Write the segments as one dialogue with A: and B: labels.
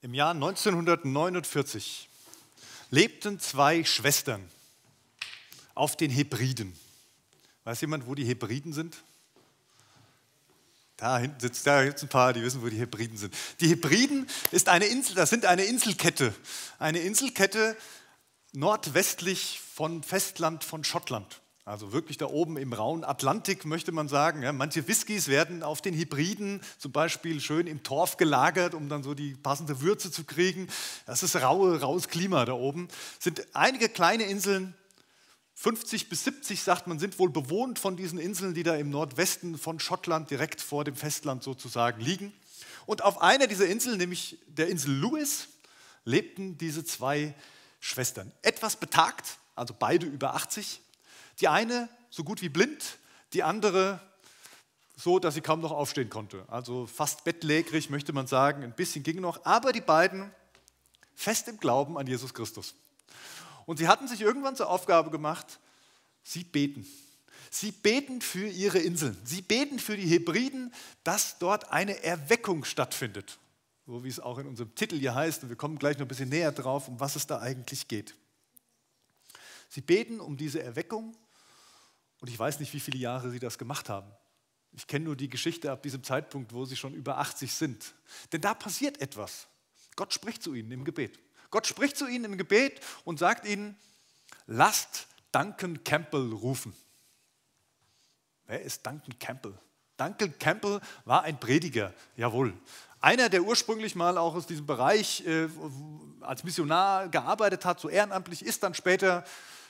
A: Im Jahr 1949 lebten zwei Schwestern auf den Hebriden. Weiß jemand, wo die Hebriden sind? Da hinten sitzt da jetzt ein paar, die wissen, wo die Hebriden sind. Die Hebriden ist eine Insel, das sind eine Inselkette, eine Inselkette nordwestlich von Festland von Schottland. Also wirklich da oben im rauen Atlantik möchte man sagen. Ja, manche Whiskys werden auf den Hybriden zum Beispiel schön im Torf gelagert, um dann so die passende Würze zu kriegen. Das ist raue, raues Klima da oben. Es sind einige kleine Inseln, 50 bis 70 sagt man, sind wohl bewohnt von diesen Inseln, die da im Nordwesten von Schottland direkt vor dem Festland sozusagen liegen. Und auf einer dieser Inseln, nämlich der Insel Lewis, lebten diese zwei Schwestern. Etwas betagt, also beide über 80 die eine so gut wie blind, die andere so, dass sie kaum noch aufstehen konnte. Also fast bettlägerig, möchte man sagen. Ein bisschen ging noch. Aber die beiden fest im Glauben an Jesus Christus. Und sie hatten sich irgendwann zur Aufgabe gemacht, sie beten. Sie beten für ihre Inseln. Sie beten für die Hebriden, dass dort eine Erweckung stattfindet. So wie es auch in unserem Titel hier heißt. Und wir kommen gleich noch ein bisschen näher drauf, um was es da eigentlich geht. Sie beten um diese Erweckung und ich weiß nicht, wie viele Jahre sie das gemacht haben. Ich kenne nur die Geschichte ab diesem Zeitpunkt, wo sie schon über 80 sind. Denn da passiert etwas. Gott spricht zu ihnen im Gebet. Gott spricht zu ihnen im Gebet und sagt ihnen, lasst Duncan Campbell rufen. Wer ist Duncan Campbell? Duncan Campbell war ein Prediger, jawohl. Einer, der ursprünglich mal auch aus diesem Bereich äh, als Missionar gearbeitet hat, so ehrenamtlich, ist dann später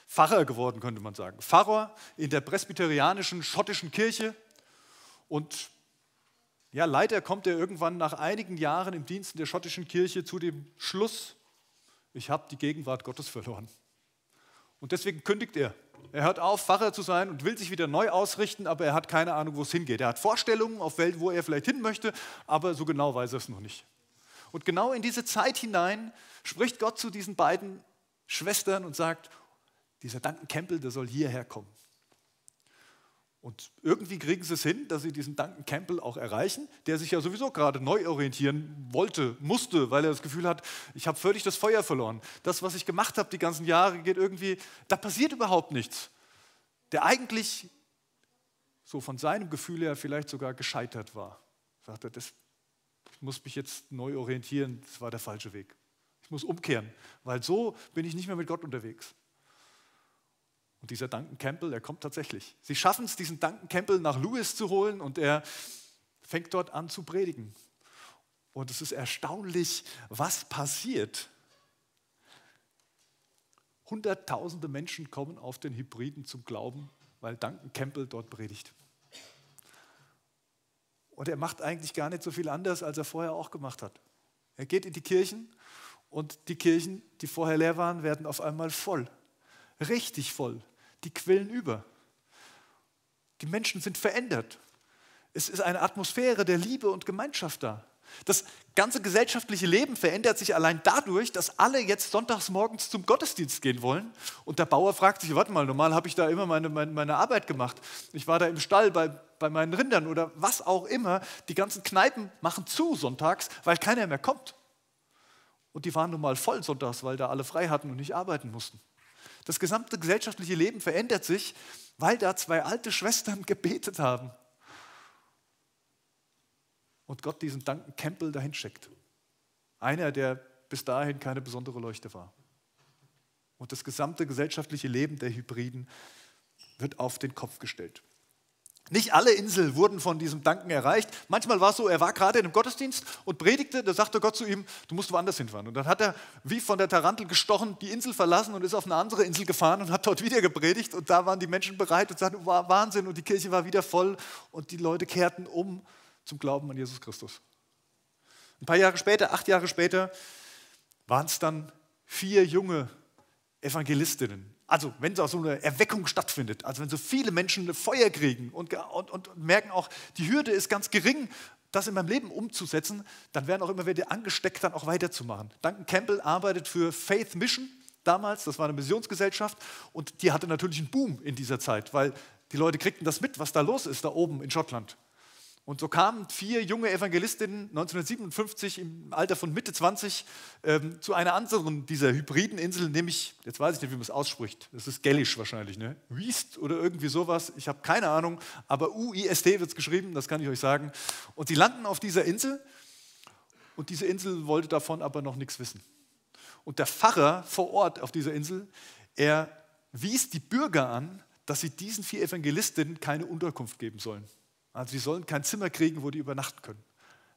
A: Pfarrer geworden, könnte man sagen. Pfarrer in der presbyterianischen schottischen Kirche. Und ja, leider kommt er irgendwann nach einigen Jahren im Dienst der schottischen Kirche zu dem Schluss, ich habe die Gegenwart Gottes verloren. Und deswegen kündigt er. Er hört auf, Pfarrer zu sein und will sich wieder neu ausrichten, aber er hat keine Ahnung, wo es hingeht. Er hat Vorstellungen, auf Welt, wo er vielleicht hin möchte, aber so genau weiß er es noch nicht. Und genau in diese Zeit hinein spricht Gott zu diesen beiden Schwestern und sagt, dieser Duncan Campbell, der soll hierher kommen. Und irgendwie kriegen sie es hin, dass sie diesen Duncan Campbell auch erreichen, der sich ja sowieso gerade neu orientieren wollte, musste, weil er das Gefühl hat, ich habe völlig das Feuer verloren. Das, was ich gemacht habe die ganzen Jahre, geht irgendwie, da passiert überhaupt nichts. Der eigentlich so von seinem Gefühl her vielleicht sogar gescheitert war. Sagt er, das, ich muss mich jetzt neu orientieren, das war der falsche Weg. Ich muss umkehren, weil so bin ich nicht mehr mit Gott unterwegs. Und dieser Duncan Campbell, der kommt tatsächlich. Sie schaffen es, diesen Duncan Campbell nach Lewis zu holen und er fängt dort an zu predigen. Und es ist erstaunlich, was passiert. Hunderttausende Menschen kommen auf den Hybriden zum Glauben, weil Duncan Campbell dort predigt. Und er macht eigentlich gar nicht so viel anders, als er vorher auch gemacht hat. Er geht in die Kirchen und die Kirchen, die vorher leer waren, werden auf einmal voll richtig voll. Die quillen über. Die Menschen sind verändert. Es ist eine Atmosphäre der Liebe und Gemeinschaft da. Das ganze gesellschaftliche Leben verändert sich allein dadurch, dass alle jetzt sonntags morgens zum Gottesdienst gehen wollen. Und der Bauer fragt sich, warte mal, normal habe ich da immer meine, meine, meine, Arbeit gemacht. Ich war da im Stall bei, bei meinen Rindern oder was auch immer. Die ganzen Kneipen machen zu sonntags, weil keiner mehr kommt. Und die waren nun mal voll sonntags, weil da alle frei hatten und nicht arbeiten mussten. Das gesamte gesellschaftliche Leben verändert sich, weil da zwei alte Schwestern gebetet haben. Und Gott diesen Duncan Campbell dahin schickt. Einer, der bis dahin keine besondere Leuchte war. Und das gesamte gesellschaftliche Leben der Hybriden wird auf den Kopf gestellt. Nicht alle Inseln wurden von diesem Danken erreicht. Manchmal war es so, er war gerade in einem Gottesdienst und predigte, da sagte Gott zu ihm, du musst woanders hinfahren. Und dann hat er wie von der Tarantel gestochen die Insel verlassen und ist auf eine andere Insel gefahren und hat dort wieder gepredigt. Und da waren die Menschen bereit und sagten, war Wahnsinn. Und die Kirche war wieder voll und die Leute kehrten um zum Glauben an Jesus Christus. Ein paar Jahre später, acht Jahre später, waren es dann vier junge Evangelistinnen, also wenn so eine Erweckung stattfindet, also wenn so viele Menschen Feuer kriegen und, und, und merken auch, die Hürde ist ganz gering, das in meinem Leben umzusetzen, dann werden auch immer wieder angesteckt, dann auch weiterzumachen. Duncan Campbell arbeitet für Faith Mission damals, das war eine Missionsgesellschaft und die hatte natürlich einen Boom in dieser Zeit, weil die Leute kriegten das mit, was da los ist, da oben in Schottland. Und so kamen vier junge Evangelistinnen 1957 im Alter von Mitte 20 ähm, zu einer anderen dieser hybriden Inseln, nämlich, jetzt weiß ich nicht, wie man es ausspricht, das ist Gälisch wahrscheinlich, ne? Wiest oder irgendwie sowas, ich habe keine Ahnung, aber U-I-S-T wird es geschrieben, das kann ich euch sagen. Und sie landen auf dieser Insel und diese Insel wollte davon aber noch nichts wissen. Und der Pfarrer vor Ort auf dieser Insel, er wies die Bürger an, dass sie diesen vier Evangelistinnen keine Unterkunft geben sollen. Also sie sollen kein Zimmer kriegen, wo die übernachten können.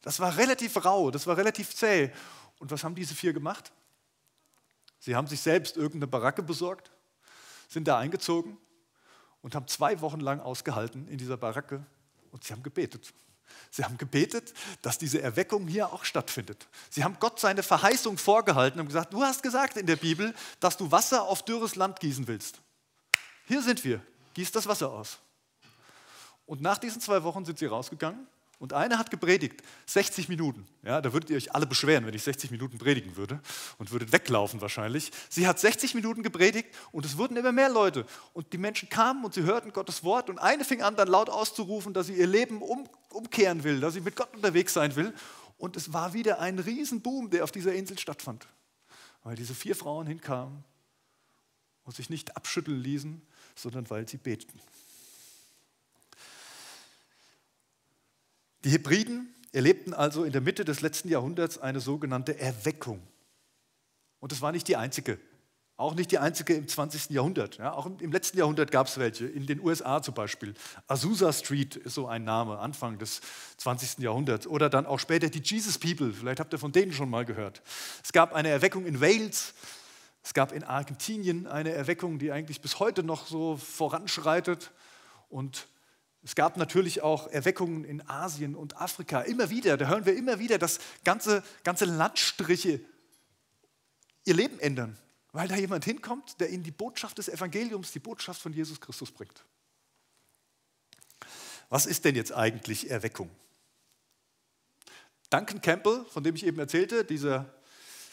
A: Das war relativ rau, das war relativ zäh. Und was haben diese vier gemacht? Sie haben sich selbst irgendeine Baracke besorgt, sind da eingezogen und haben zwei Wochen lang ausgehalten in dieser Baracke und sie haben gebetet. Sie haben gebetet, dass diese Erweckung hier auch stattfindet. Sie haben Gott seine Verheißung vorgehalten und gesagt, du hast gesagt in der Bibel, dass du Wasser auf dürres Land gießen willst. Hier sind wir, gieß das Wasser aus. Und nach diesen zwei Wochen sind sie rausgegangen und eine hat gepredigt, 60 Minuten. Ja, da würdet ihr euch alle beschweren, wenn ich 60 Minuten predigen würde und würdet weglaufen wahrscheinlich. Sie hat 60 Minuten gepredigt und es wurden immer mehr Leute. Und die Menschen kamen und sie hörten Gottes Wort und eine fing an, dann laut auszurufen, dass sie ihr Leben um, umkehren will, dass sie mit Gott unterwegs sein will. Und es war wieder ein Riesenboom, der auf dieser Insel stattfand. Weil diese vier Frauen hinkamen und sich nicht abschütteln ließen, sondern weil sie beteten. Die Hebriden erlebten also in der Mitte des letzten Jahrhunderts eine sogenannte Erweckung. Und das war nicht die einzige. Auch nicht die einzige im 20. Jahrhundert. Ja, auch im letzten Jahrhundert gab es welche, in den USA zum Beispiel. Azusa Street ist so ein Name, Anfang des 20. Jahrhunderts. Oder dann auch später die Jesus People, vielleicht habt ihr von denen schon mal gehört. Es gab eine Erweckung in Wales, es gab in Argentinien eine Erweckung, die eigentlich bis heute noch so voranschreitet. Und es gab natürlich auch Erweckungen in Asien und Afrika. Immer wieder, da hören wir immer wieder, dass ganze, ganze Landstriche ihr Leben ändern, weil da jemand hinkommt, der ihnen die Botschaft des Evangeliums, die Botschaft von Jesus Christus bringt. Was ist denn jetzt eigentlich Erweckung? Duncan Campbell, von dem ich eben erzählte, dieser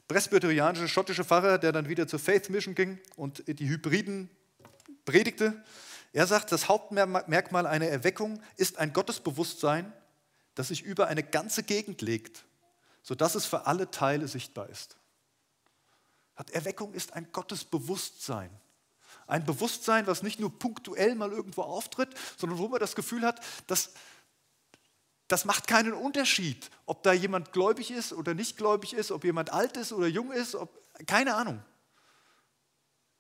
A: presbyterianische schottische Pfarrer, der dann wieder zur Faith Mission ging und die Hybriden predigte, er sagt, das Hauptmerkmal einer Erweckung ist ein Gottesbewusstsein, das sich über eine ganze Gegend legt, sodass es für alle Teile sichtbar ist. Erweckung ist ein Gottesbewusstsein. Ein Bewusstsein, was nicht nur punktuell mal irgendwo auftritt, sondern wo man das Gefühl hat, dass das macht keinen Unterschied, ob da jemand gläubig ist oder nicht gläubig ist, ob jemand alt ist oder jung ist, ob, keine Ahnung.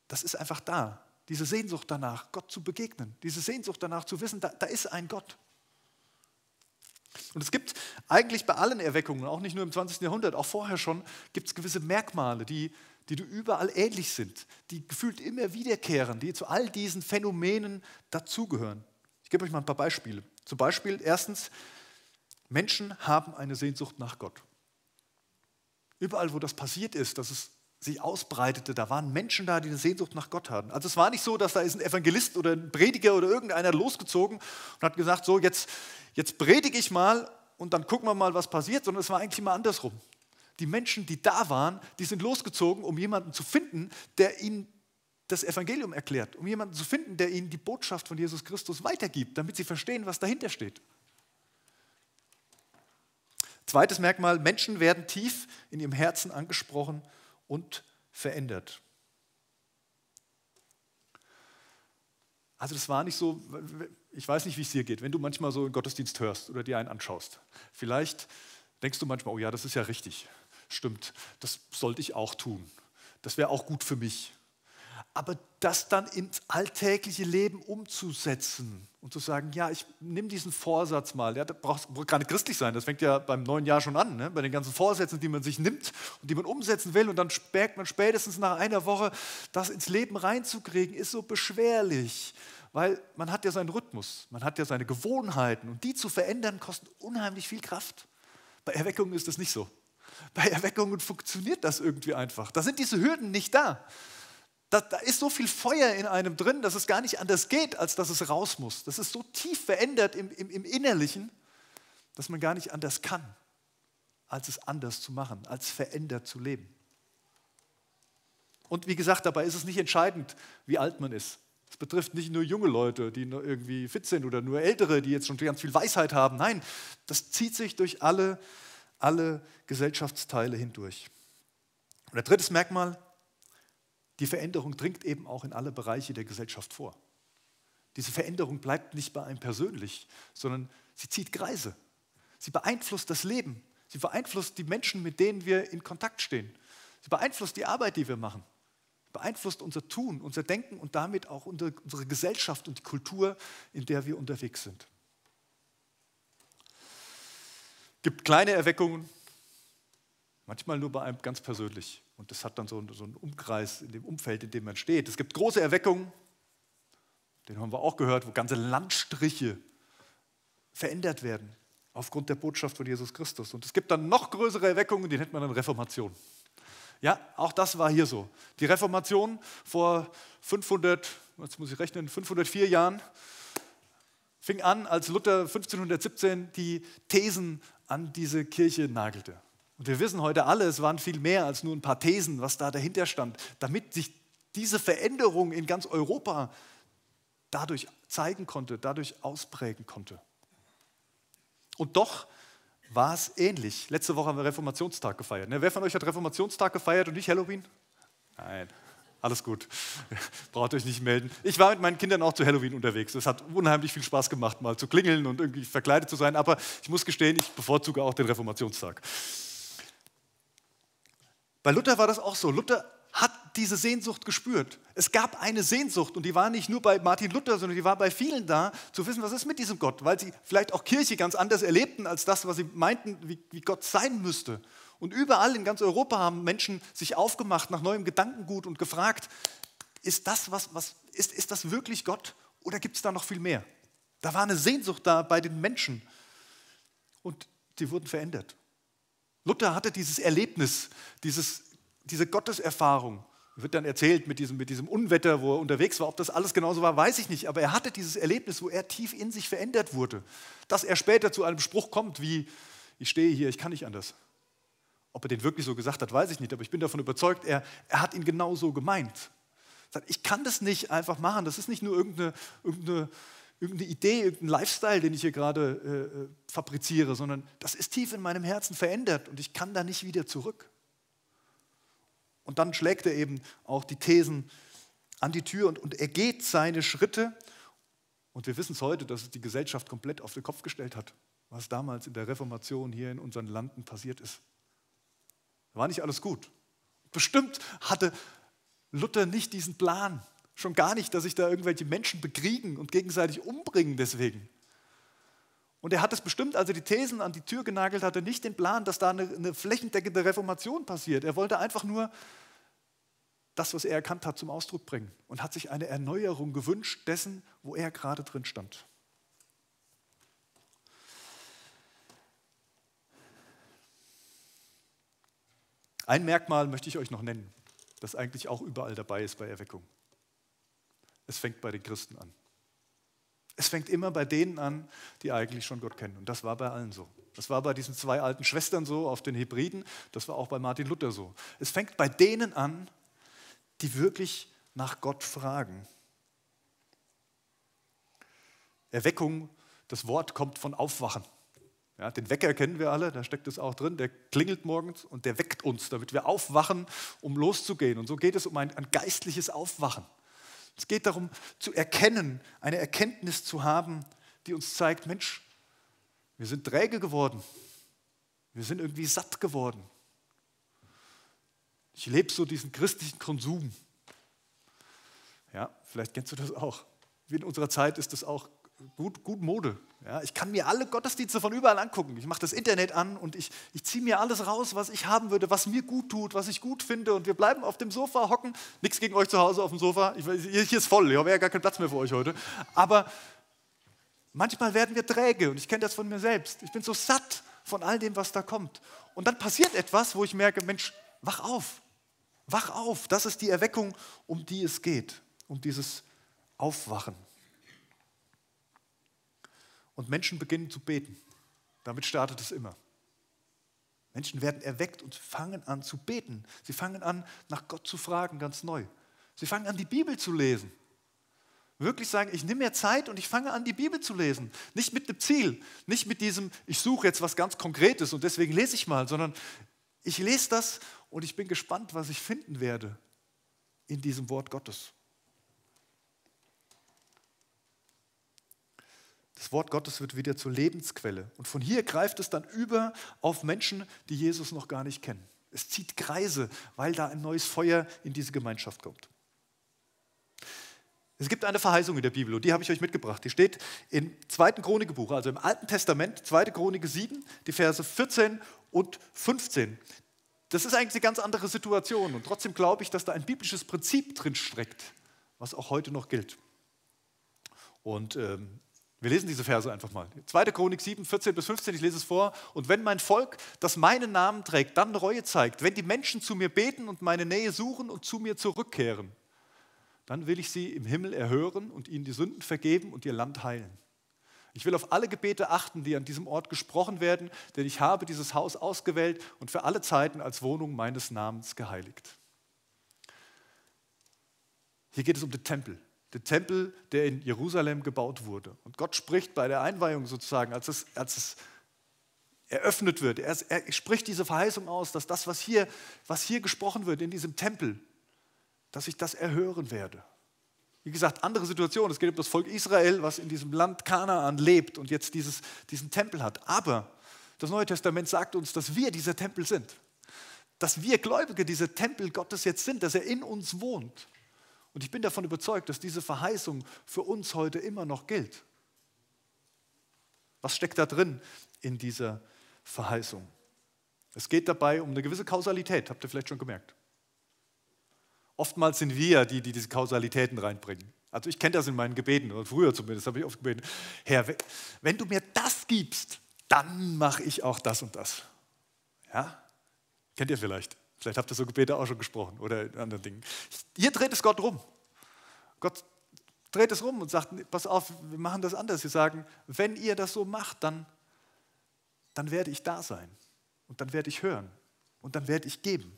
A: Das ist einfach da. Diese Sehnsucht danach, Gott zu begegnen, diese Sehnsucht danach zu wissen, da, da ist ein Gott. Und es gibt eigentlich bei allen Erweckungen, auch nicht nur im 20. Jahrhundert, auch vorher schon, gibt es gewisse Merkmale, die, die überall ähnlich sind, die gefühlt immer wiederkehren, die zu all diesen Phänomenen dazugehören. Ich gebe euch mal ein paar Beispiele. Zum Beispiel erstens, Menschen haben eine Sehnsucht nach Gott. Überall, wo das passiert ist, dass es sich ausbreitete, da waren Menschen da, die eine Sehnsucht nach Gott hatten. Also es war nicht so, dass da ist ein Evangelist oder ein Prediger oder irgendeiner losgezogen und hat gesagt, so jetzt, jetzt predige ich mal und dann gucken wir mal, was passiert, sondern es war eigentlich immer andersrum. Die Menschen, die da waren, die sind losgezogen, um jemanden zu finden, der ihnen das Evangelium erklärt, um jemanden zu finden, der ihnen die Botschaft von Jesus Christus weitergibt, damit sie verstehen, was dahinter steht. Zweites Merkmal, Menschen werden tief in ihrem Herzen angesprochen und verändert. Also das war nicht so, ich weiß nicht, wie es dir geht, wenn du manchmal so einen Gottesdienst hörst oder dir einen anschaust. Vielleicht denkst du manchmal, oh ja, das ist ja richtig, stimmt, das sollte ich auch tun. Das wäre auch gut für mich aber das dann ins alltägliche Leben umzusetzen und zu sagen, ja, ich nehme diesen Vorsatz mal, ja, das braucht gar nicht christlich sein, das fängt ja beim neuen Jahr schon an, ne? bei den ganzen Vorsätzen, die man sich nimmt und die man umsetzen will und dann merkt man spätestens nach einer Woche, das ins Leben reinzukriegen, ist so beschwerlich, weil man hat ja seinen Rhythmus, man hat ja seine Gewohnheiten und die zu verändern kostet unheimlich viel Kraft. Bei Erweckungen ist das nicht so. Bei Erweckungen funktioniert das irgendwie einfach. Da sind diese Hürden nicht da. Da, da, ist so viel Feuer in einem drin, dass es gar nicht anders geht, als dass es raus muss. Das ist so tief verändert im, im, im Innerlichen, dass man gar nicht anders kann, als es anders zu machen, als verändert zu leben. Und wie gesagt, dabei ist es nicht entscheidend, wie alt man ist. Es betrifft nicht nur junge Leute, die irgendwie fit sind oder nur ältere, die jetzt schon ganz viel Weisheit haben. Nein, das zieht sich durch alle, alle Gesellschaftsteile hindurch. Und der drittes Merkmal, die Veränderung dringt eben auch in alle Bereiche der Gesellschaft vor. Diese Veränderung bleibt nicht bei einem persönlich, sondern sie zieht Kreise. Sie beeinflusst das Leben. Sie beeinflusst die Menschen, mit denen wir in Kontakt stehen. Sie beeinflusst die Arbeit, die wir machen. Sie beeinflusst unser Tun, unser Denken und damit auch unsere Gesellschaft und die Kultur, in der wir unterwegs sind. Es gibt kleine Erweckungen, manchmal nur bei einem ganz persönlich. Und das hat dann so einen Umkreis in dem Umfeld, in dem man steht. Es gibt große Erweckungen, den haben wir auch gehört, wo ganze Landstriche verändert werden aufgrund der Botschaft von Jesus Christus. Und es gibt dann noch größere Erweckungen, die nennt man dann Reformation. Ja, auch das war hier so. Die Reformation vor 500, jetzt muss ich rechnen, 504 Jahren fing an, als Luther 1517 die Thesen an diese Kirche nagelte. Und wir wissen heute alle, es waren viel mehr als nur ein paar Thesen, was da dahinter stand, damit sich diese Veränderung in ganz Europa dadurch zeigen konnte, dadurch ausprägen konnte. Und doch war es ähnlich. Letzte Woche haben wir Reformationstag gefeiert. Ne? Wer von euch hat Reformationstag gefeiert und nicht Halloween? Nein, alles gut. Braucht euch nicht melden. Ich war mit meinen Kindern auch zu Halloween unterwegs. Es hat unheimlich viel Spaß gemacht, mal zu klingeln und irgendwie verkleidet zu sein. Aber ich muss gestehen, ich bevorzuge auch den Reformationstag. Bei Luther war das auch so. Luther hat diese Sehnsucht gespürt. Es gab eine Sehnsucht und die war nicht nur bei Martin Luther, sondern die war bei vielen da, zu wissen, was ist mit diesem Gott, weil sie vielleicht auch Kirche ganz anders erlebten als das, was sie meinten, wie, wie Gott sein müsste. Und überall in ganz Europa haben Menschen sich aufgemacht nach neuem Gedankengut und gefragt, ist das, was, was, ist, ist das wirklich Gott oder gibt es da noch viel mehr? Da war eine Sehnsucht da bei den Menschen und die wurden verändert. Luther hatte dieses Erlebnis, dieses diese Gotteserfahrung, wird dann erzählt mit diesem, mit diesem Unwetter, wo er unterwegs war. Ob das alles genauso war, weiß ich nicht. Aber er hatte dieses Erlebnis, wo er tief in sich verändert wurde. Dass er später zu einem Spruch kommt wie, ich stehe hier, ich kann nicht anders. Ob er den wirklich so gesagt hat, weiß ich nicht. Aber ich bin davon überzeugt, er, er hat ihn genau so gemeint. Ich kann das nicht einfach machen. Das ist nicht nur irgendeine, irgendeine, irgendeine Idee, irgendein Lifestyle, den ich hier gerade äh, äh fabriziere, sondern das ist tief in meinem Herzen verändert und ich kann da nicht wieder zurück. Und dann schlägt er eben auch die Thesen an die Tür und, und er geht seine Schritte. Und wir wissen es heute, dass es die Gesellschaft komplett auf den Kopf gestellt hat, was damals in der Reformation hier in unseren Landen passiert ist. War nicht alles gut. Bestimmt hatte Luther nicht diesen Plan. Schon gar nicht, dass sich da irgendwelche Menschen bekriegen und gegenseitig umbringen deswegen. Und er hat es bestimmt, als er die Thesen an die Tür genagelt hatte, nicht den Plan, dass da eine, eine flächendeckende Reformation passiert. Er wollte einfach nur das, was er erkannt hat, zum Ausdruck bringen und hat sich eine Erneuerung gewünscht dessen, wo er gerade drin stand. Ein Merkmal möchte ich euch noch nennen, das eigentlich auch überall dabei ist bei Erweckung. Es fängt bei den Christen an. Es fängt immer bei denen an, die eigentlich schon Gott kennen. Und das war bei allen so. Das war bei diesen zwei alten Schwestern so, auf den Hebriden. Das war auch bei Martin Luther so. Es fängt bei denen an, die wirklich nach Gott fragen. Erweckung, das Wort kommt von Aufwachen. Ja, den Wecker kennen wir alle, da steckt es auch drin. Der klingelt morgens und der weckt uns, damit wir aufwachen, um loszugehen. Und so geht es um ein, ein geistliches Aufwachen. Es geht darum zu erkennen, eine Erkenntnis zu haben, die uns zeigt, Mensch, wir sind träge geworden. Wir sind irgendwie satt geworden. Ich lebe so diesen christlichen Konsum. Ja, vielleicht kennst du das auch. Wie in unserer Zeit ist das auch gut, gut Mode. Ja, ich kann mir alle Gottesdienste von überall angucken. Ich mache das Internet an und ich, ich ziehe mir alles raus, was ich haben würde, was mir gut tut, was ich gut finde. Und wir bleiben auf dem Sofa hocken. Nichts gegen euch zu Hause auf dem Sofa. Ich, hier ist voll. Ich habe ja gar keinen Platz mehr für euch heute. Aber manchmal werden wir träge und ich kenne das von mir selbst. Ich bin so satt von all dem, was da kommt. Und dann passiert etwas, wo ich merke, Mensch, wach auf. Wach auf. Das ist die Erweckung, um die es geht. Um dieses Aufwachen. Und Menschen beginnen zu beten. Damit startet es immer. Menschen werden erweckt und fangen an zu beten. Sie fangen an, nach Gott zu fragen, ganz neu. Sie fangen an, die Bibel zu lesen. Wirklich sagen, ich nehme mir Zeit und ich fange an, die Bibel zu lesen. Nicht mit einem Ziel, nicht mit diesem, ich suche jetzt was ganz Konkretes und deswegen lese ich mal, sondern ich lese das und ich bin gespannt, was ich finden werde in diesem Wort Gottes. Das Wort Gottes wird wieder zur Lebensquelle. Und von hier greift es dann über auf Menschen, die Jesus noch gar nicht kennen. Es zieht Kreise, weil da ein neues Feuer in diese Gemeinschaft kommt. Es gibt eine Verheißung in der Bibel und die habe ich euch mitgebracht. Die steht im zweiten Chronikbuch, also im Alten Testament, 2. Chronik 7, die Verse 14 und 15. Das ist eigentlich eine ganz andere Situation und trotzdem glaube ich, dass da ein biblisches Prinzip drin steckt, was auch heute noch gilt. Und ähm, wir lesen diese Verse einfach mal. 2. Chronik 7, 14 bis 15, ich lese es vor. Und wenn mein Volk, das meinen Namen trägt, dann Reue zeigt, wenn die Menschen zu mir beten und meine Nähe suchen und zu mir zurückkehren, dann will ich sie im Himmel erhören und ihnen die Sünden vergeben und ihr Land heilen. Ich will auf alle Gebete achten, die an diesem Ort gesprochen werden, denn ich habe dieses Haus ausgewählt und für alle Zeiten als Wohnung meines Namens geheiligt. Hier geht es um den Tempel, den Tempel, der in Jerusalem gebaut wurde. Und Gott spricht bei der Einweihung sozusagen, als es, als es eröffnet wird, er, er spricht diese Verheißung aus, dass das, was hier, was hier gesprochen wird in diesem Tempel, dass ich das erhören werde. Wie gesagt, andere Situation. Es geht um das Volk Israel, was in diesem Land Kanaan lebt und jetzt dieses, diesen Tempel hat. Aber das Neue Testament sagt uns, dass wir dieser Tempel sind. Dass wir Gläubige dieser Tempel Gottes jetzt sind, dass er in uns wohnt. Und ich bin davon überzeugt, dass diese Verheißung für uns heute immer noch gilt. Was steckt da drin in dieser Verheißung? Es geht dabei um eine gewisse Kausalität, habt ihr vielleicht schon gemerkt. Oftmals sind wir die, die diese Kausalitäten reinbringen. Also ich kenne das in meinen Gebeten, oder früher zumindest habe ich oft gebeten, Herr, wenn du mir das gibst, dann mache ich auch das und das. Ja? Kennt ihr vielleicht? Vielleicht habt ihr so Gebete auch schon gesprochen oder in anderen Dingen. Hier dreht es Gott rum. Gott dreht es rum und sagt, pass auf, wir machen das anders. Sie sagen, wenn ihr das so macht, dann, dann werde ich da sein und dann werde ich hören und dann werde ich geben.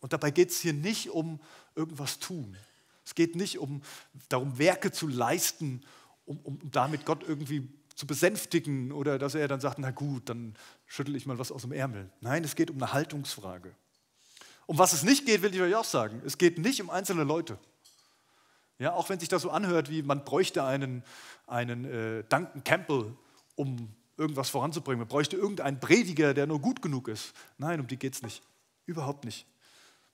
A: Und dabei geht es hier nicht um irgendwas tun. Es geht nicht um darum, Werke zu leisten, um, um damit Gott irgendwie zu besänftigen oder dass er dann sagt, na gut, dann schüttel ich mal was aus dem Ärmel. Nein, es geht um eine Haltungsfrage. Um was es nicht geht, will ich euch auch sagen. Es geht nicht um einzelne Leute. Ja, auch wenn sich das so anhört, wie man bräuchte einen, einen äh, Duncan Campbell, um irgendwas voranzubringen. Man bräuchte irgendeinen Prediger, der nur gut genug ist. Nein, um die geht es nicht. Überhaupt nicht.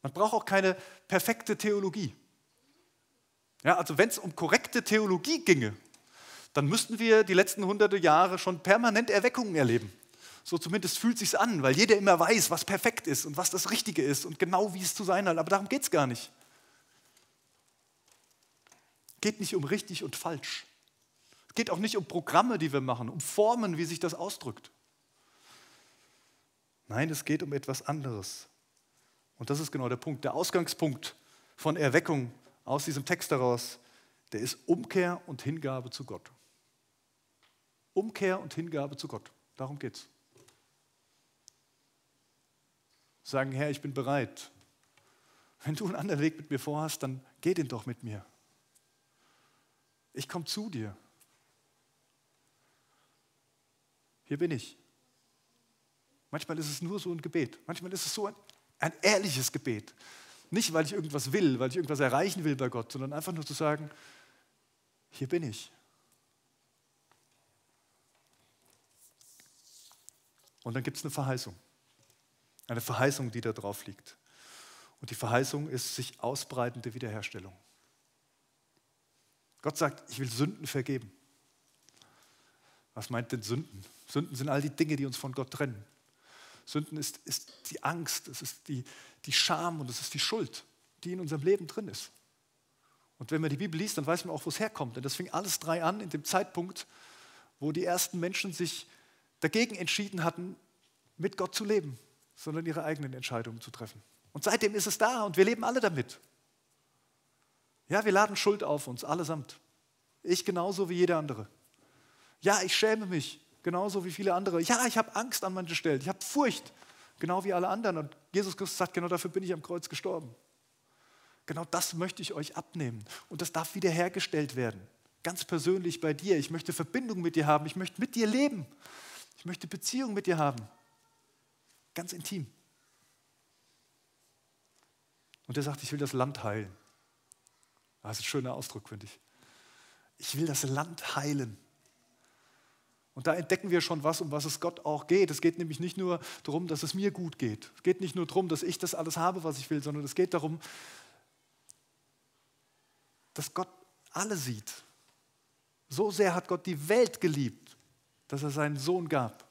A: Man braucht auch keine perfekte Theologie. Ja, also wenn es um korrekte Theologie ginge, dann müssten wir die letzten hunderte Jahre schon permanent Erweckungen erleben. So zumindest fühlt sich an, weil jeder immer weiß, was perfekt ist und was das Richtige ist und genau wie es zu sein hat. Aber darum geht es gar nicht. Es geht nicht um richtig und falsch. Es geht auch nicht um Programme, die wir machen, um Formen, wie sich das ausdrückt. Nein, es geht um etwas anderes. Und das ist genau der Punkt. Der Ausgangspunkt von Erweckung aus diesem Text heraus, der ist Umkehr und Hingabe zu Gott. Umkehr und Hingabe zu Gott. Darum geht es. Sagen, Herr, ich bin bereit. Wenn du einen anderen Weg mit mir vorhast, dann geh den doch mit mir. Ich komme zu dir. Hier bin ich. Manchmal ist es nur so ein Gebet. Manchmal ist es so ein ein ehrliches Gebet. Nicht, weil ich irgendwas will, weil ich irgendwas erreichen will bei Gott, sondern einfach nur zu sagen, hier bin ich. Und dann gibt es eine Verheißung. Eine Verheißung, die da drauf liegt. Und die Verheißung ist sich ausbreitende Wiederherstellung. Gott sagt, ich will Sünden vergeben. Was meint denn Sünden? Sünden sind all die Dinge, die uns von Gott trennen. Sünden ist, ist die Angst, es ist die, die Scham und es ist die Schuld, die in unserem Leben drin ist. Und wenn man die Bibel liest, dann weiß man auch, wo es herkommt. Denn das fing alles drei an in dem Zeitpunkt, wo die ersten Menschen sich dagegen entschieden hatten, mit Gott zu leben, sondern ihre eigenen Entscheidungen zu treffen. Und seitdem ist es da und wir leben alle damit. Ja, wir laden Schuld auf uns, allesamt. Ich genauso wie jeder andere. Ja, ich schäme mich genauso wie viele andere. Ja, ich habe Angst an manchen Stellen, ich habe Furcht, genau wie alle anderen. Und Jesus Christus sagt, genau dafür bin ich am Kreuz gestorben. Genau das möchte ich euch abnehmen. Und das darf wiederhergestellt werden. Ganz persönlich bei dir. Ich möchte Verbindung mit dir haben. Ich möchte mit dir leben. Ich möchte Beziehung mit dir haben. Ganz intim. Und er sagt, ich will das Land heilen. Das ist ein schöner Ausdruck, finde ich. Ich will das Land heilen. Und da entdecken wir schon was, um was es Gott auch geht. Es geht nämlich nicht nur darum, dass es mir gut geht. Es geht nicht nur darum, dass ich das alles habe, was ich will, sondern es geht darum, dass Gott alle sieht. So sehr hat Gott die Welt geliebt, dass er seinen Sohn gab.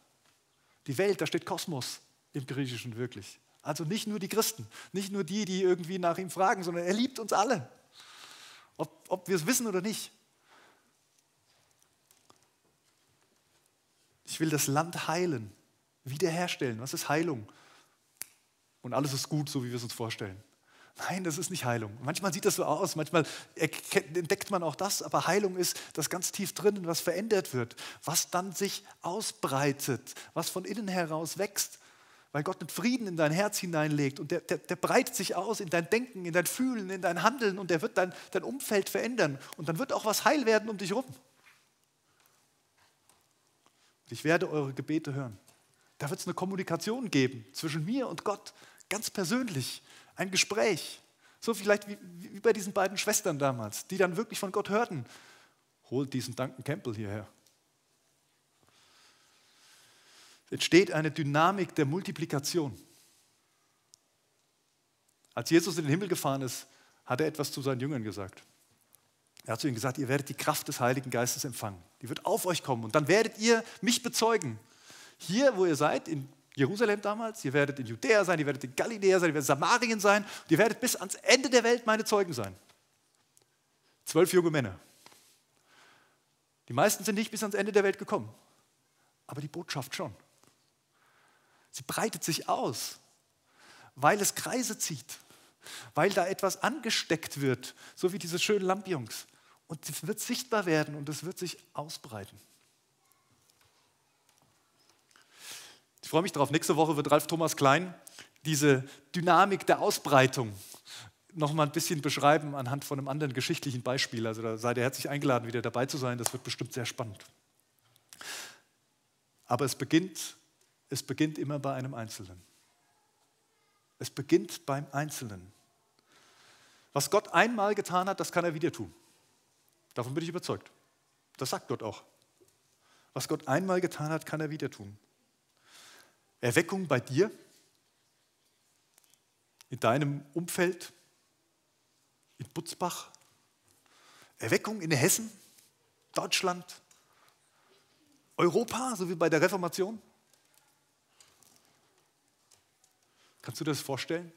A: Die Welt, da steht Kosmos im Griechischen wirklich. Also nicht nur die Christen, nicht nur die, die irgendwie nach ihm fragen, sondern er liebt uns alle. Ob, ob wir es wissen oder nicht. Ich will das Land heilen, wiederherstellen. Was ist Heilung? Und alles ist gut, so wie wir es uns vorstellen. Nein, das ist nicht Heilung. Manchmal sieht das so aus, manchmal entdeckt man auch das, aber Heilung ist das ganz tief drin, was verändert wird, was dann sich ausbreitet, was von innen heraus wächst, weil Gott einen Frieden in dein Herz hineinlegt und der, der, der breitet sich aus in dein Denken, in dein Fühlen, in dein Handeln und der wird dein, dein Umfeld verändern und dann wird auch was heil werden um dich herum. Ich werde eure Gebete hören. Da wird es eine Kommunikation geben zwischen mir und Gott, ganz persönlich, ein Gespräch. So vielleicht wie, wie bei diesen beiden Schwestern damals, die dann wirklich von Gott hörten. Holt diesen Duncan Campbell hierher. Es entsteht eine Dynamik der Multiplikation. Als Jesus in den Himmel gefahren ist, hat er etwas zu seinen Jüngern gesagt. Er hat zu ihnen gesagt, ihr werdet die Kraft des Heiligen Geistes empfangen. Die wird auf euch kommen und dann werdet ihr mich bezeugen. Hier, wo ihr seid, in Jerusalem damals, ihr werdet in Judäa sein, ihr werdet in Galiläa sein, ihr werdet in Samarien sein und ihr werdet bis ans Ende der Welt meine Zeugen sein. Zwölf junge Männer. Die meisten sind nicht bis ans Ende der Welt gekommen, aber die Botschaft schon. Sie breitet sich aus, weil es Kreise zieht, weil da etwas angesteckt wird, so wie diese schönen Lampions. Und es wird sichtbar werden und es wird sich ausbreiten. Ich freue mich darauf. Nächste Woche wird Ralf Thomas Klein diese Dynamik der Ausbreitung noch mal ein bisschen beschreiben anhand von einem anderen geschichtlichen Beispiel. Also da seid ihr herzlich eingeladen, wieder dabei zu sein. Das wird bestimmt sehr spannend. Aber es beginnt, es beginnt immer bei einem Einzelnen. Es beginnt beim Einzelnen. Was Gott einmal getan hat, das kann er wieder tun. Davon bin ich überzeugt. Das sagt Gott auch. Was Gott einmal getan hat, kann er wieder tun. Erweckung bei dir, in deinem Umfeld, in Butzbach, Erweckung in Hessen, Deutschland, Europa, so wie bei der Reformation. Kannst du dir das vorstellen?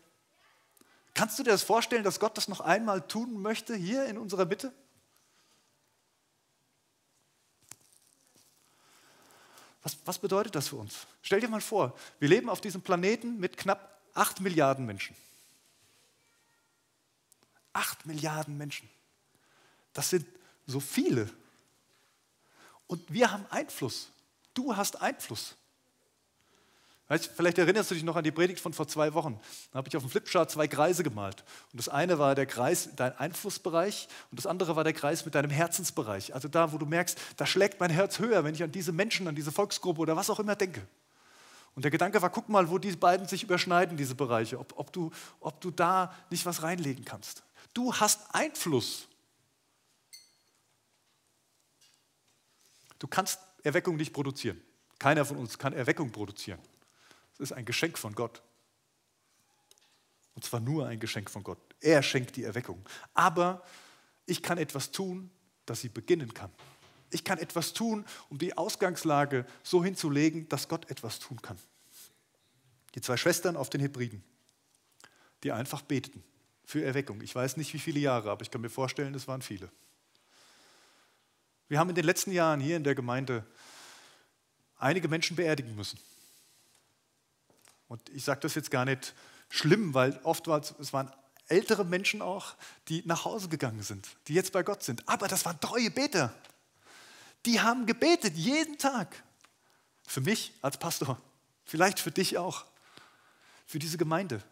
A: Kannst du dir das vorstellen, dass Gott das noch einmal tun möchte hier in unserer Mitte? Was, was bedeutet das für uns? Stell dir mal vor, wir leben auf diesem Planeten mit knapp 8 Milliarden Menschen. 8 Milliarden Menschen. Das sind so viele. Und wir haben Einfluss. Du hast Einfluss. Weißt, vielleicht erinnerst du dich noch an die Predigt von vor zwei Wochen. Da habe ich auf dem Flipchart zwei Kreise gemalt. Und das eine war der Kreis, dein Einflussbereich, und das andere war der Kreis mit deinem Herzensbereich. Also da, wo du merkst, da schlägt mein Herz höher, wenn ich an diese Menschen, an diese Volksgruppe oder was auch immer denke. Und der Gedanke war, guck mal, wo die beiden sich überschneiden, diese Bereiche, ob, ob, du, ob du da nicht was reinlegen kannst. Du hast Einfluss. Du kannst Erweckung nicht produzieren. Keiner von uns kann Erweckung produzieren. Es ist ein Geschenk von Gott. Und zwar nur ein Geschenk von Gott. Er schenkt die Erweckung. Aber ich kann etwas tun, dass sie beginnen kann. Ich kann etwas tun, um die Ausgangslage so hinzulegen, dass Gott etwas tun kann. Die zwei Schwestern auf den Hebriden, die einfach beteten für Erweckung. Ich weiß nicht, wie viele Jahre, aber ich kann mir vorstellen, es waren viele. Wir haben in den letzten Jahren hier in der Gemeinde einige Menschen beerdigen müssen. Und ich sage das jetzt gar nicht schlimm, weil oft war es waren ältere Menschen auch, die nach Hause gegangen sind, die jetzt bei Gott sind. Aber das waren treue Beter. Die haben gebetet jeden Tag. Für mich als Pastor, vielleicht für dich auch, für diese Gemeinde,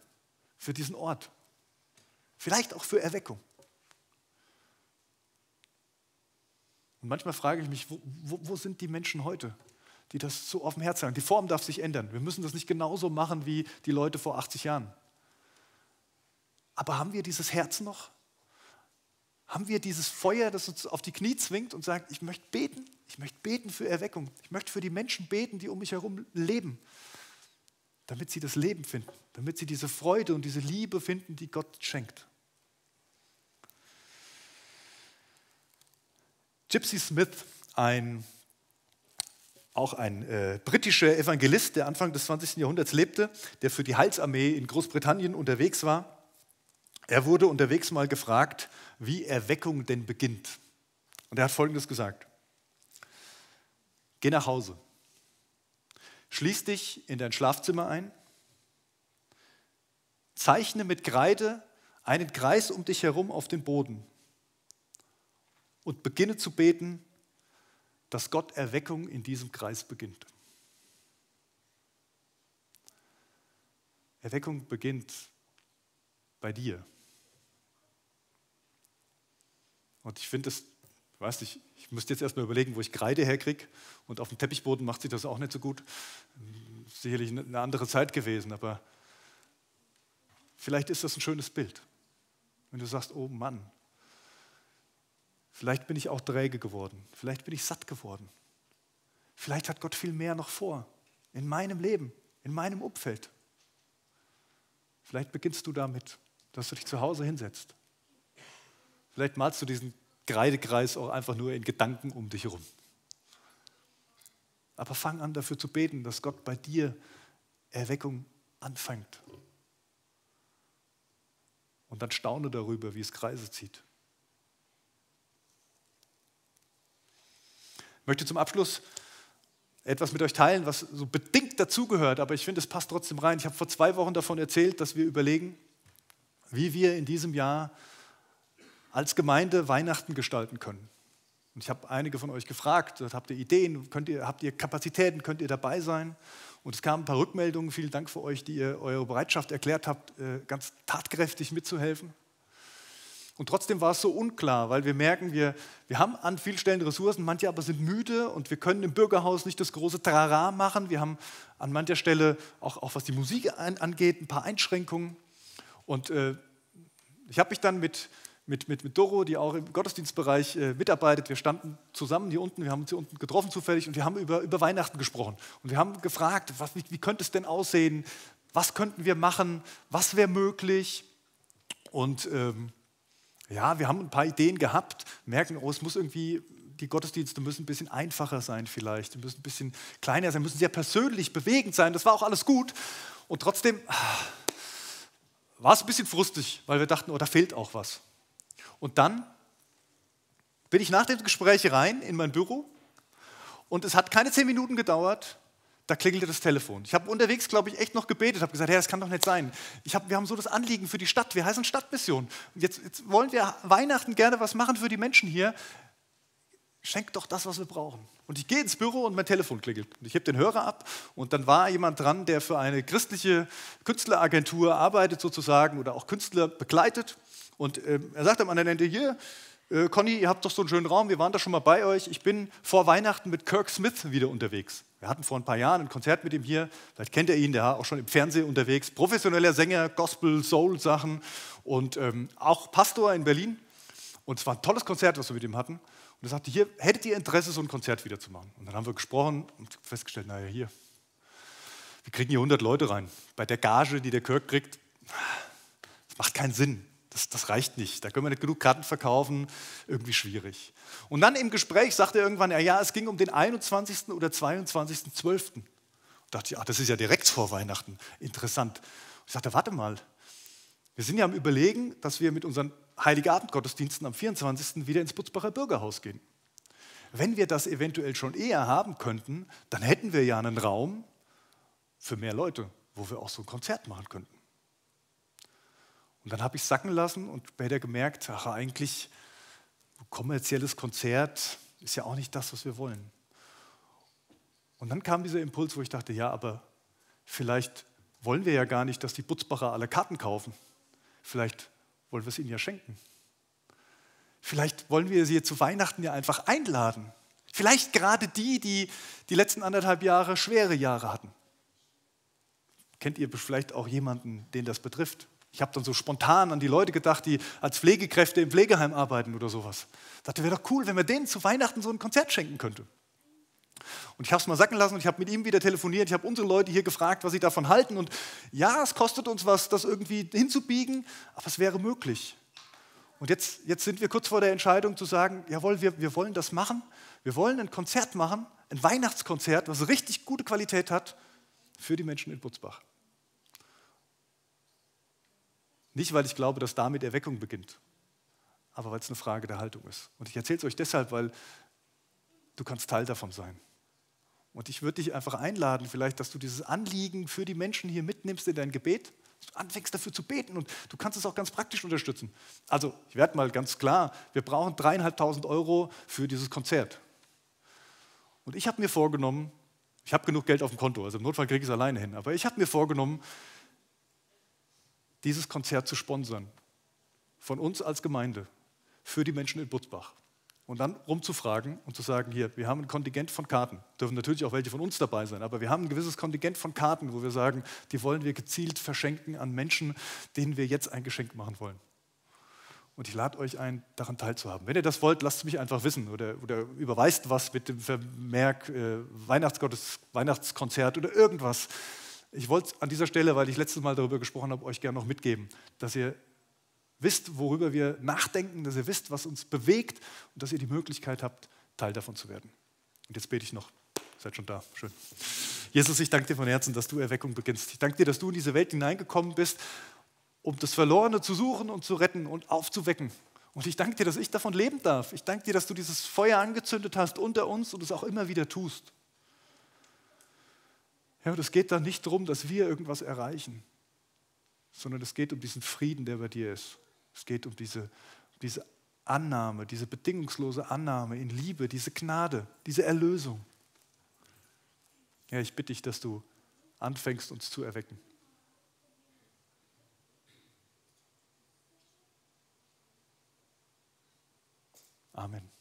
A: für diesen Ort, Vielleicht auch für Erweckung. Und manchmal frage ich mich, wo, wo, wo, sind die Menschen heute, die das so auf dem Herzen haben? Die Form darf sich ändern. Wir müssen das nicht genauso machen wie die Leute vor 80 Jahren. Aber haben wir dieses Herz noch? Haben wir dieses Feuer, das uns auf die Knie zwingt und sagt, ich möchte beten, ich möchte beten für Erweckung, ich möchte für die Menschen beten, die um mich herum leben, damit sie das Leben finden, damit sie diese Freude und diese Liebe finden, die Gott schenkt. Gypsy Smith, ein, auch ein äh, britischer Evangelist, der Anfang des 20. Jahrhunderts lebte, der für die Heilsarmee in Großbritannien unterwegs war, er wurde unterwegs mal gefragt, wie Erweckung denn beginnt. Und er hat Folgendes gesagt. Geh nach Hause, schließ dich in dein Schlafzimmer ein, zeichne mit Kreide einen Kreis um dich herum auf den Boden und beginne zu beten, dass Gott Erweckung in diesem Kreis beginnt. Erweckung beginnt bei dir. Und ich finde es, weiß nicht, ich müsste jetzt erstmal überlegen, wo ich Kreide herkriege. Und auf dem Teppichboden macht sich das auch nicht so gut. Sicherlich eine andere Zeit gewesen, aber vielleicht ist das ein schönes Bild. Wenn du sagst, oh Mann, vielleicht bin ich auch träge geworden, vielleicht bin ich satt geworden. Vielleicht hat Gott viel mehr noch vor in meinem Leben, in meinem Umfeld. Vielleicht beginnst du damit, dass du dich zu Hause hinsetzt Vielleicht malst du diesen Kreidekreis auch einfach nur in Gedanken um dich herum. Aber fang an dafür zu beten, dass Gott bei dir Erweckung anfängt. Und dann staune darüber, wie es Kreise zieht. Ich möchte zum Abschluss etwas mit euch teilen, was so bedingt dazugehört, aber ich finde, es passt trotzdem rein. Ich habe vor zwei Wochen davon erzählt, dass wir überlegen, wie wir in diesem Jahr als Gemeinde Weihnachten gestalten können. Und ich habe einige von euch gefragt, habt ihr Ideen, könnt ihr, habt ihr Kapazitäten, könnt ihr dabei sein? Und es kamen ein paar Rückmeldungen, vielen Dank für euch, die ihr eure Bereitschaft erklärt habt, äh, ganz tatkräftig mitzuhelfen. Und trotzdem war es so unklar, weil wir merken, wir, wir haben an vielen Stellen Ressourcen, manche aber sind müde und wir können im Bürgerhaus nicht das große Trara machen. Wir haben an mancher Stelle, auch, auch was die Musik angeht, ein paar Einschränkungen. Und äh, ich habe mich dann mit mit, mit, mit Doro, die auch im Gottesdienstbereich äh, mitarbeitet. Wir standen zusammen hier unten, wir haben uns hier unten getroffen zufällig und wir haben über, über Weihnachten gesprochen. Und wir haben gefragt, was, wie, wie könnte es denn aussehen? Was könnten wir machen? Was wäre möglich? Und ähm, ja, wir haben ein paar Ideen gehabt, merken, oh, es muss irgendwie, die Gottesdienste müssen ein bisschen einfacher sein vielleicht, die müssen ein bisschen kleiner sein, müssen sehr persönlich, bewegend sein. Das war auch alles gut. Und trotzdem ah, war es ein bisschen frustig, weil wir dachten, oh, da fehlt auch was. Und dann bin ich nach dem Gespräch rein in mein Büro und es hat keine zehn Minuten gedauert, da klingelte das Telefon. Ich habe unterwegs, glaube ich, echt noch gebetet, habe gesagt, hey, das kann doch nicht sein. Ich hab, wir haben so das Anliegen für die Stadt, wir heißen Stadtmission. Jetzt, jetzt wollen wir Weihnachten gerne was machen für die Menschen hier. Schenk doch das, was wir brauchen. Und ich gehe ins Büro und mein Telefon klingelt. Und ich heb den Hörer ab und dann war jemand dran, der für eine christliche Künstleragentur arbeitet sozusagen oder auch Künstler begleitet. Und äh, er sagt am anderen Ende, hier, äh, Conny, ihr habt doch so einen schönen Raum, wir waren da schon mal bei euch. Ich bin vor Weihnachten mit Kirk Smith wieder unterwegs. Wir hatten vor ein paar Jahren ein Konzert mit ihm hier. Vielleicht kennt ihr ihn, der war auch schon im Fernsehen unterwegs. Professioneller Sänger, Gospel, Soul-Sachen und ähm, auch Pastor in Berlin. Und es war ein tolles Konzert, was wir mit ihm hatten. Und er sagte, hier, hättet ihr Interesse, so ein Konzert wieder zu machen? Und dann haben wir gesprochen und festgestellt, naja, hier, wir kriegen hier 100 Leute rein. Bei der Gage, die der Kirk kriegt, das macht keinen Sinn. Das, das, reicht nicht. Da können wir nicht genug Karten verkaufen. Irgendwie schwierig. Und dann im Gespräch sagte er irgendwann, ja, ja es ging um den 21. oder 22.12. Da dachte ich, ach, das ist ja direkt vor Weihnachten. Interessant. Ich sagte, warte mal. Wir sind ja am Überlegen, dass wir mit unseren Heiligabend-Gottesdiensten am 24. wieder ins Butzbacher Bürgerhaus gehen. Wenn wir das eventuell schon eher haben könnten, dann hätten wir ja einen Raum für mehr Leute, wo wir auch so ein Konzert machen könnten. Und dann habe ich sacken lassen und später gemerkt, ach eigentlich, kommerzielles Konzert ist ja auch nicht das, was wir wollen. Und dann kam dieser Impuls, wo ich dachte, ja, aber vielleicht wollen wir ja gar nicht, dass die Butzbacher alle Karten kaufen. Vielleicht wollen wir es ihnen ja schenken. Vielleicht wollen wir sie zu Weihnachten ja einfach einladen. Vielleicht gerade die, die die letzten anderthalb Jahre schwere Jahre hatten. Kennt ihr vielleicht auch jemanden, den das betrifft? Ich habe dann so spontan an die Leute gedacht, die als Pflegekräfte im Pflegeheim arbeiten oder sowas. Ich dachte, wäre doch cool, wenn wir denen zu Weihnachten so ein Konzert schenken könnten. Und ich habe es mal sacken lassen und ich habe mit ihm wieder telefoniert. Ich habe unsere Leute hier gefragt, was sie davon halten. Und ja, es kostet uns was, das irgendwie hinzubiegen, aber es wäre möglich. Und jetzt, jetzt sind wir kurz vor der Entscheidung zu sagen, jawohl, wir, wir wollen das machen. Wir wollen ein Konzert machen, ein Weihnachtskonzert, was richtig gute Qualität hat für die Menschen in Butzbach. Nicht, weil ich glaube, dass damit Erweckung beginnt, aber weil es eine Frage der Haltung ist. Und ich erzähle es euch deshalb, weil du kannst Teil davon sein. Und ich würde dich einfach einladen, vielleicht, dass du dieses Anliegen für die Menschen hier mitnimmst in dein Gebet, dass du anfängst dafür zu beten und du kannst es auch ganz praktisch unterstützen. Also, ich werde mal ganz klar, wir brauchen dreieinhalbtausend Euro für dieses Konzert. Und ich habe mir vorgenommen, ich habe genug Geld auf dem Konto, also im Notfall kriege ich es alleine hin, aber ich habe mir vorgenommen, dieses Konzert zu sponsern. Von uns als Gemeinde für die Menschen in Butzbach. Und dann rumzufragen und zu sagen, hier, wir haben ein Kontingent von Karten. Dürfen natürlich auch welche von uns dabei sein, aber wir haben ein gewisses Kontingent von Karten, wo wir sagen, die wollen wir gezielt verschenken an Menschen, denen wir jetzt ein Geschenk machen wollen. Und ich lade euch ein, daran teilzuhaben. Wenn ihr das wollt, lasst es mich einfach wissen oder, oder überweist was mit dem Vermerk äh, Weihnachtsgottes, Weihnachtskonzert oder irgendwas. Ich wollte an dieser Stelle, weil ich letztes Mal darüber gesprochen habe, euch gerne noch mitgeben, dass ihr wisst, worüber wir nachdenken, dass ihr wisst, was uns bewegt und dass ihr die Möglichkeit habt, Teil davon zu werden. Und jetzt bete ich noch. Seid schon da. Schön. Jesus, ich danke dir von Herzen, dass du Erweckung beginnst. Ich danke dir, dass du in diese Welt hineingekommen bist, um das Verlorene zu suchen und zu retten und aufzuwecken. Und ich danke dir, dass ich davon leben darf. Ich danke dir, dass du dieses Feuer angezündet hast unter uns und es auch immer wieder tust. Ja, und es geht da nicht darum, dass wir irgendwas erreichen, sondern es geht um diesen Frieden, der bei dir ist. Es geht um diese, diese Annahme, diese bedingungslose Annahme in Liebe, diese Gnade, diese Erlösung. Ja, ich bitte dich, dass du anfängst, uns zu erwecken. Amen.